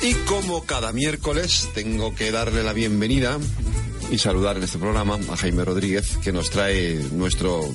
Y como cada miércoles tengo que darle la bienvenida y saludar en este programa a Jaime Rodríguez que nos trae nuestro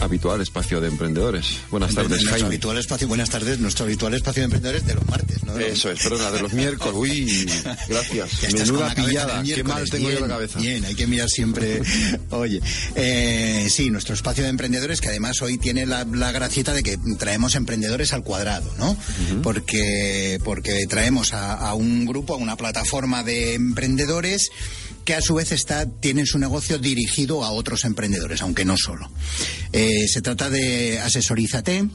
habitual espacio de emprendedores. Buenas tardes, nuestro Jaime. Habitual espacio, buenas tardes, nuestro habitual espacio de emprendedores de los martes, ¿no? Eso es, perdona, de los miércoles. Uy, gracias. Menuda pillada. Qué mal tengo yo Bien, la cabeza. Bien, hay que mirar siempre. Oye, eh, sí, nuestro espacio de emprendedores que además hoy tiene la, la gracieta de que traemos emprendedores al cuadrado, ¿no? Porque porque traemos a, a un grupo, a una plataforma de emprendedores que a su vez está, tienen su negocio dirigido a otros emprendedores, aunque no solo. Eh, se trata de Asesorízate,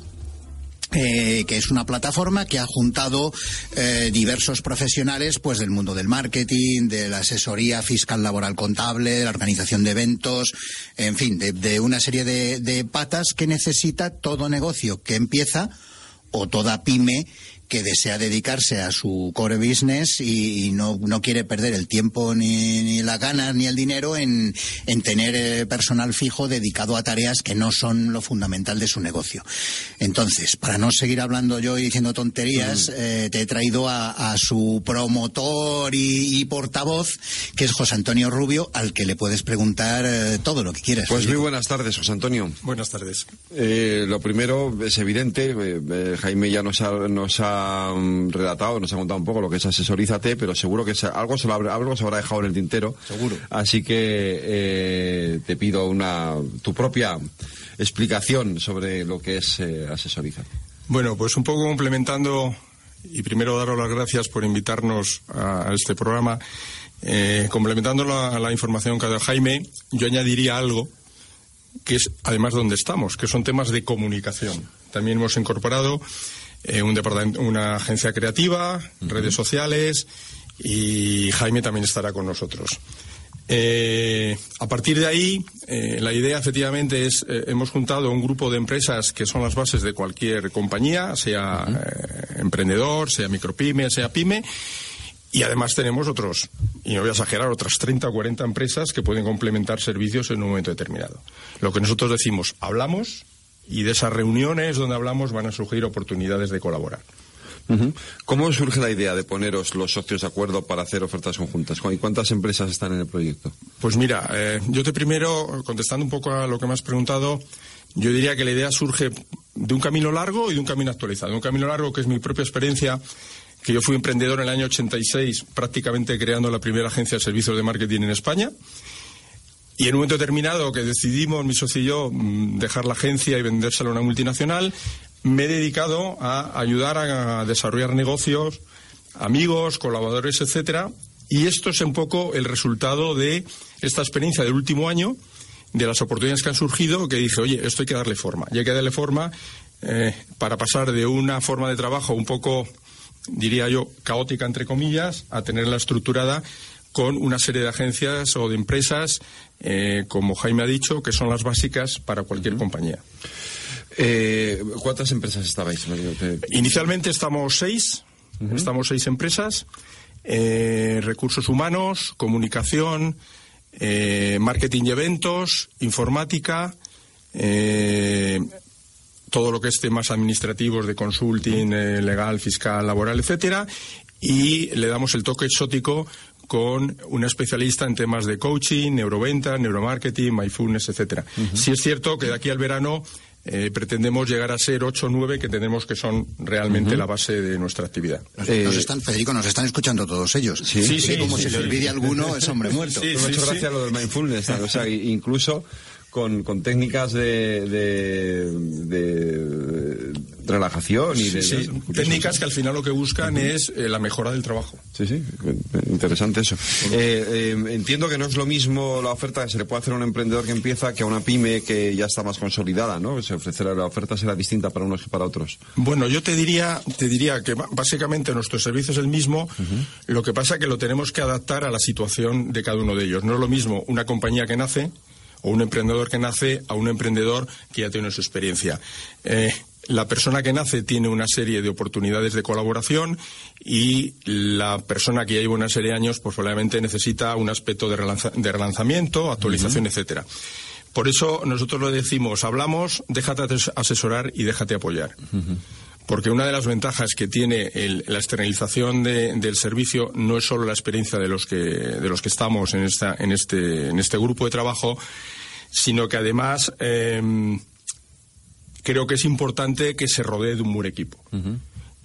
eh, que es una plataforma que ha juntado eh, diversos profesionales pues del mundo del marketing, de la asesoría fiscal laboral contable, de la organización de eventos, en fin, de, una serie de patas que necesita todo negocio que empieza o toda pyme que desea dedicarse a su core business y, y no, no quiere perder el tiempo ni, ni las ganas ni el dinero en, en tener eh, personal fijo dedicado a tareas que no son lo fundamental de su negocio. Entonces, para no seguir hablando yo y diciendo tonterías, eh, te he traído a, a su promotor y, y portavoz, que es José Antonio Rubio, al que le puedes preguntar eh, todo lo que quieras. Pues muy buenas tardes, José Antonio. Buenas tardes. Eh, lo primero es evidente, eh, eh, Jaime ya nos ha, nos ha mm, relatado, nos ha contado un poco lo que es Asesorízate, pero seguro que se- algo, se lo habrá, algo se habrá dejado en el tintero. Seguro. Así que eh, te pido una tu propia explicación sobre lo que es eh, Asesorízate. Bueno, pues un poco complementando y primero daros las gracias por invitarnos a, a este programa. Eh, complementando la, la información que ha dado Jaime, yo añadiría algo que es además donde estamos, que son temas de comunicación. También hemos incorporado eh, un departamento, una agencia creativa, redes sociales y Jaime también estará con nosotros. Eh, a partir de ahí, eh, la idea efectivamente es, eh, hemos juntado un grupo de empresas que son las bases de cualquier compañía, sea emprendedor, sea micropyme, sea pyme, y además tenemos otros, y no voy a exagerar, otras 30 o 40 empresas que pueden complementar servicios en un momento determinado. Lo que nosotros decimos, hablamos, y de esas reuniones donde hablamos van a surgir oportunidades de colaborar. ¿Cómo surge la idea de poneros los socios de acuerdo para hacer ofertas conjuntas? ¿Y cuántas empresas están en el proyecto? Pues mira, eh, yo te primero, contestando un poco a lo que me has preguntado, yo diría que la idea surge de un camino largo y de un camino actualizado. Un camino largo que es mi propia experiencia, que yo fui emprendedor en el año 86, prácticamente creando la primera agencia de servicios de marketing en España. Y en un momento determinado que decidimos, mi socio y yo, mm, dejar la agencia y vendérsela a una multinacional, me he dedicado a ayudar a desarrollar negocios, amigos, colaboradores, etcétera. Y esto es un poco el resultado de esta experiencia del último año, de las oportunidades que han surgido, que dije, oye, esto hay que darle forma. Y hay que darle forma eh, para pasar de una forma de trabajo un poco, diría yo, caótica, entre comillas, a tenerla estructurada con una serie de agencias o de empresas, eh, como Jaime ha dicho, que son las básicas para cualquier compañía. Eh, ¿Cuántas empresas estabais? Inicialmente estamos seis, estamos seis empresas, eh, recursos humanos, comunicación, marketing y eventos, informática, todo lo que es temas administrativos de consulting, legal, fiscal, laboral, etcétera, y le damos el toque exótico con una especialista en temas de coaching, neuroventa, neuromarketing, mindfulness, etcétera. Sí es cierto que de aquí al verano eh, pretendemos llegar a ser ocho o nueve que tenemos que son realmente la base de nuestra actividad. Nos, Eh, nos están, Federico, nos están escuchando todos ellos. Sí. Sí, sí, como sí, se sí. le olvide alguno, es hombre muerto. Sí, hecho sí. gracia lo del mindfulness, o sea, incluso con, con técnicas de, de, de relajación y de... Sí, técnicas que al final lo que buscan es eh, la mejora del trabajo. Sí, sí, interesante eso. Eh, eh, entiendo que no es lo mismo la oferta que se le puede hacer a un emprendedor que empieza que a una pyme que ya está más consolidada, ¿no? Se ofrecerá, la oferta será distinta para unos que para otros. Bueno, yo te diría, te diría que básicamente nuestro servicio es el mismo, lo que pasa que lo tenemos que adaptar a la situación de cada uno de ellos. No es lo mismo una compañía que nace o un emprendedor que nace a un emprendedor que ya tiene su experiencia. Eh, la persona que nace tiene una serie de oportunidades de colaboración y la persona que ya lleva una serie de años, pues probablemente necesita un aspecto de, relanza- de relanzamiento, actualización, etcétera. Por eso nosotros lo decimos, hablamos, déjate ases- asesorar y déjate apoyar. Porque una de las ventajas que tiene la externalización del servicio no es solo la experiencia de los que, de los que estamos en, esta, en, este, en este grupo de trabajo, sino que además em, creo que es importante que se rodee de un buen equipo.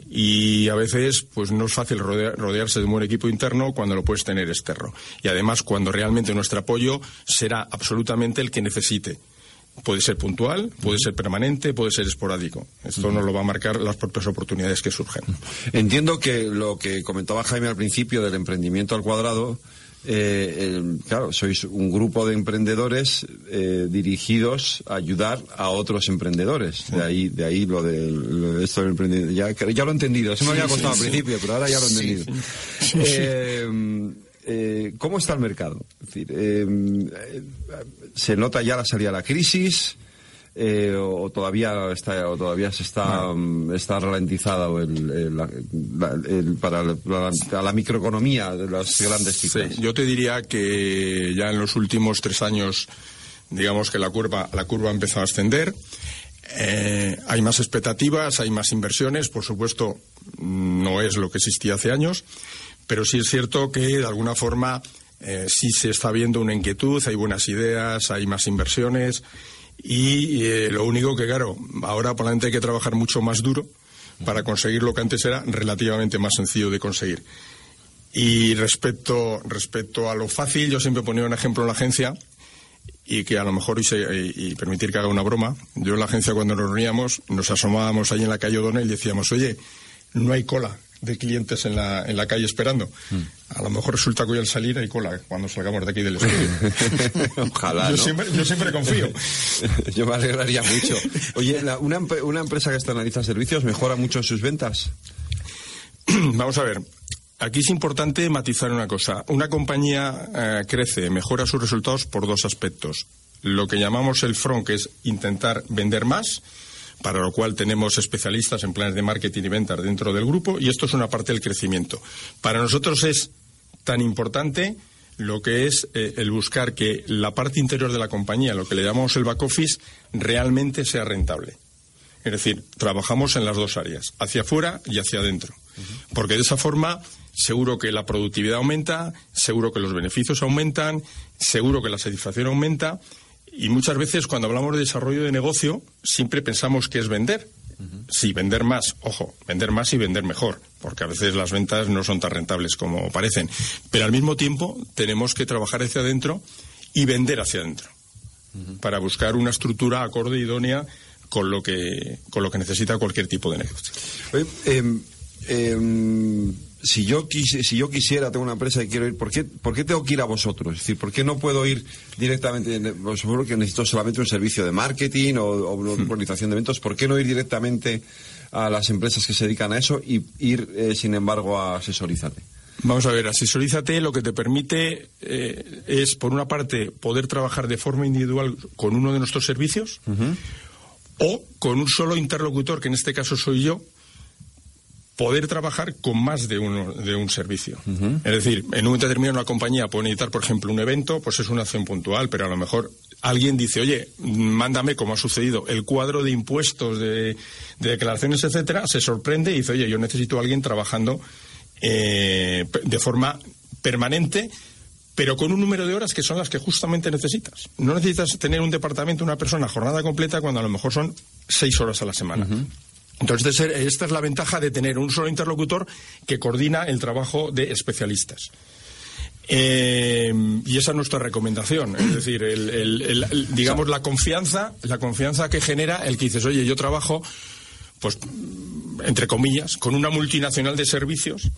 Y a veces, pues no es fácil rodearse de un buen equipo interno cuando lo puedes tener externo. Y además, cuando realmente nuestro apoyo será absolutamente el que necesite. Puede ser puntual, puede ser permanente, puede ser esporádico. Esto nos lo va a marcar las propias oportunidades que surgen. Entiendo que lo que comentaba Jaime al principio del emprendimiento al cuadrado, eh, claro, sois un grupo de emprendedores eh, dirigidos a ayudar a otros emprendedores. De ahí, de ahí lo de, esto del emprendimiento. Ya, ya, lo he entendido. Se me había contado al principio, pero ahora ya lo he entendido. Eh, ¿cómo está el mercado? Es decir, eh, ¿se nota ya la salida de la crisis? Eh, o, todavía está o todavía se está mm, está ralentizado el, para la, microeconomía de las grandes ciudades. yo te diría que ya en los últimos tres años digamos que la curva la curva ha empezado a ascender hay más expectativas hay más inversiones por supuesto no es lo que existía hace años pero sí es cierto que de alguna forma eh, sí se está viendo una inquietud, hay buenas ideas, hay más inversiones y eh, lo único que, claro, ahora gente hay que trabajar mucho más duro para conseguir lo que antes era relativamente más sencillo de conseguir. Y respecto, respecto a lo fácil, yo siempre ponía un ejemplo en la agencia y que a lo mejor, y, permitir que haga una broma, yo en la agencia cuando nos reuníamos, nos asomábamos ahí en la calle O'Donnell y decíamos, oye, no hay cola de clientes en la, en la calle esperando. A lo mejor resulta que hoy al salir hay cola cuando salgamos de aquí del estudio. Ojalá. Yo, siempre, yo siempre confío. yo me alegraría mucho. Oye, una, una empresa que externaliza servicios mejora mucho sus ventas. Vamos a ver. Aquí es importante matizar una cosa. Una compañía eh, crece, mejora sus resultados por dos aspectos. Lo que llamamos el front, que es intentar vender más, para lo cual tenemos especialistas en planes de marketing y ventas dentro del grupo y esto es una parte del crecimiento. Para nosotros es tan importante lo que es eh, el buscar que la parte interior de la compañía, lo que le llamamos el back office, realmente sea rentable. Es decir, trabajamos en las dos áreas, hacia afuera y hacia adentro. Porque de esa forma seguro que la productividad aumenta, seguro que los beneficios aumentan, seguro que la satisfacción aumenta y muchas veces cuando hablamos de desarrollo de negocio, siempre pensamos que es vender. Sí, vender más, ojo, vender más y vender mejor, porque a veces las ventas no son tan rentables como parecen. Pero al mismo tiempo tenemos que trabajar hacia adentro y vender hacia adentro, para buscar una estructura acorde idónea con lo que, con lo que necesita cualquier tipo de negocio. Em, em, si yo si yo quisiera tengo una empresa y quiero ir, ¿por qué, ¿por qué tengo que ir a vosotros? Es decir, ¿por qué no puedo ir directamente? Supongo que necesito solamente un servicio de marketing o, una organización de eventos. ¿Por qué no ir directamente a las empresas que se dedican a eso y ir, eh, sin embargo, a Asesorízate? Vamos a ver, Asesorízate lo que te permite eh, es, por una parte, poder trabajar de forma individual con uno de nuestros servicios o con un solo interlocutor, que en este caso soy yo, poder trabajar con más de, uno, de un servicio. Es decir, en un momento determinado una compañía puede necesitar, por ejemplo, un evento, pues es una acción puntual, pero a lo mejor alguien dice, oye, mándame, como ha sucedido, el cuadro de impuestos, de, declaraciones, etcétera, se sorprende y dice, oye, yo necesito a alguien trabajando eh, de forma permanente pero con un número de horas que son las que justamente necesitas. No necesitas tener un departamento, una persona jornada completa cuando a lo mejor son seis horas a la semana. Entonces, esta es la ventaja de tener un solo interlocutor que coordina el trabajo de especialistas. Eh, y esa es nuestra recomendación, es decir, digamos la confianza, la confianza que genera el que dices, oye, yo trabajo, pues, entre comillas, con una multinacional de servicios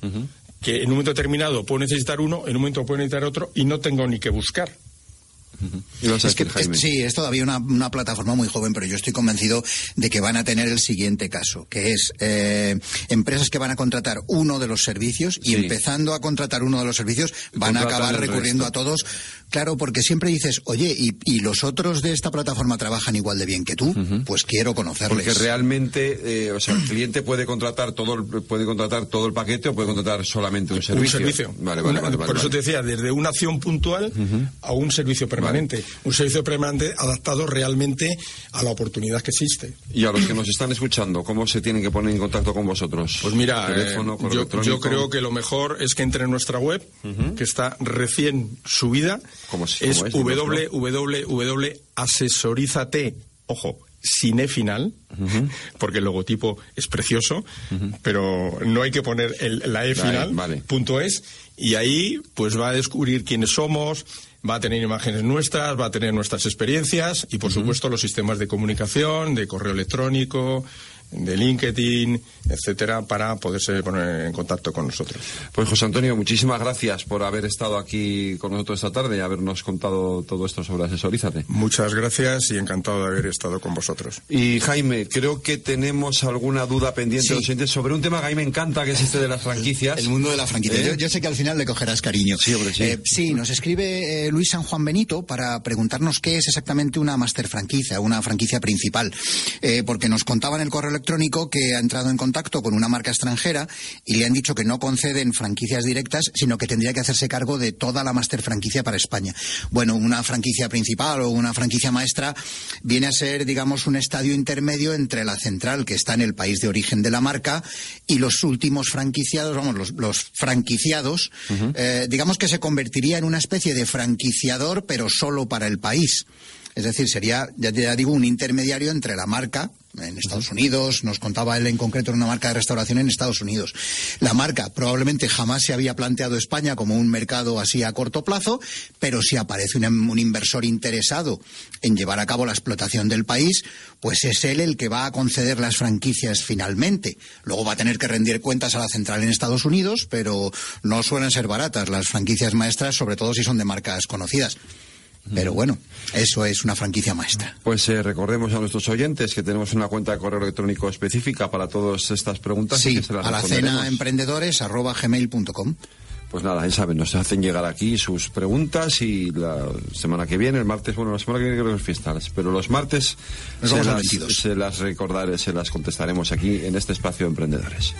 que en un momento determinado puedo necesitar uno, en un momento puedo necesitar otro y no tengo ni que buscar sí, es todavía una, plataforma muy joven, pero yo estoy convencido de que van a tener el siguiente caso, que es eh, empresas que van a contratar uno de los servicios y empezando a contratar uno de los servicios van a acabar recurriendo a todos. Claro, porque siempre dices, oye, ¿y, los otros de esta plataforma trabajan igual de bien que tú? Pues quiero conocerles. Porque realmente, eh, o sea, el cliente puede contratar todo el, puede contratar todo el paquete o puede contratar solamente un servicio. Un servicio. Vale, vale, vale, Por eso te decía, desde una acción puntual a un servicio permanente. Un servicio permanente adaptado realmente a la oportunidad que existe. Y a los que nos están escuchando, ¿cómo se tienen que poner en contacto con vosotros? Pues mira, eh, yo, creo que lo mejor es que entre en nuestra web, que está recién subida. ¿Cómo es, es, es www.asesorízate, ojo, sin E final, porque el logotipo es precioso, pero no hay que poner la E final, punto es, y ahí pues va a descubrir quiénes somos, va a tener imágenes nuestras, va a tener nuestras experiencias y por supuesto los sistemas de comunicación, de correo electrónico, de LinkedIn, etcétera, para poderse poner en contacto con nosotros. Pues José Antonio, muchísimas gracias por haber estado aquí con nosotros esta tarde y habernos contado todo esto sobre Asesorízate. Muchas gracias y encantado de haber estado con vosotros. Y Jaime, creo que tenemos alguna duda pendiente sobre un tema que a mí me encanta, que es este de las franquicias. El, mundo de la franquicia. ¿Eh? Yo, sé que al final le cogerás cariño. Sí, hombre, sí. Eh, sí, nos escribe eh, Luis San Juan Benito para preguntarnos qué es exactamente una master franquicia, una franquicia principal. porque nos contaba en el correo electrónico que ha entrado en contacto con una marca extranjera y le han dicho que no conceden franquicias directas, sino que tendría que hacerse cargo de toda la master franquicia para España. Bueno, una franquicia principal o una franquicia maestra viene a ser, digamos, un estadio intermedio entre la central, que está en el país de origen de la marca, y los últimos franquiciados, vamos, los, franquiciados, eh, digamos que se convertiría en una especie de franquiciador, pero solo para el país. Es decir, sería, ya, ya digo, un intermediario entre la marca, en Estados Unidos, nos contaba él en concreto en una marca de restauración en Estados Unidos. La marca probablemente jamás se había planteado España como un mercado así a corto plazo, pero si aparece un, inversor interesado en llevar a cabo la explotación del país, pues es él el que va a conceder las franquicias finalmente. Luego va a tener que rendir cuentas a la central en Estados Unidos, pero no suelen ser baratas las franquicias maestras, sobre todo si son de marcas conocidas. Pero bueno, eso es una franquicia maestra. Pues eh, recordemos a nuestros oyentes que tenemos una cuenta de correo electrónico específica para todas estas preguntas. Sí, a la cena emprendedores Pues nada, ya saben, nos hacen llegar aquí sus preguntas y la semana que viene, el martes, bueno, la semana que viene creo que es fiestas, pero los martes se las, se las recordaré, se las contestaremos aquí en este espacio de emprendedores.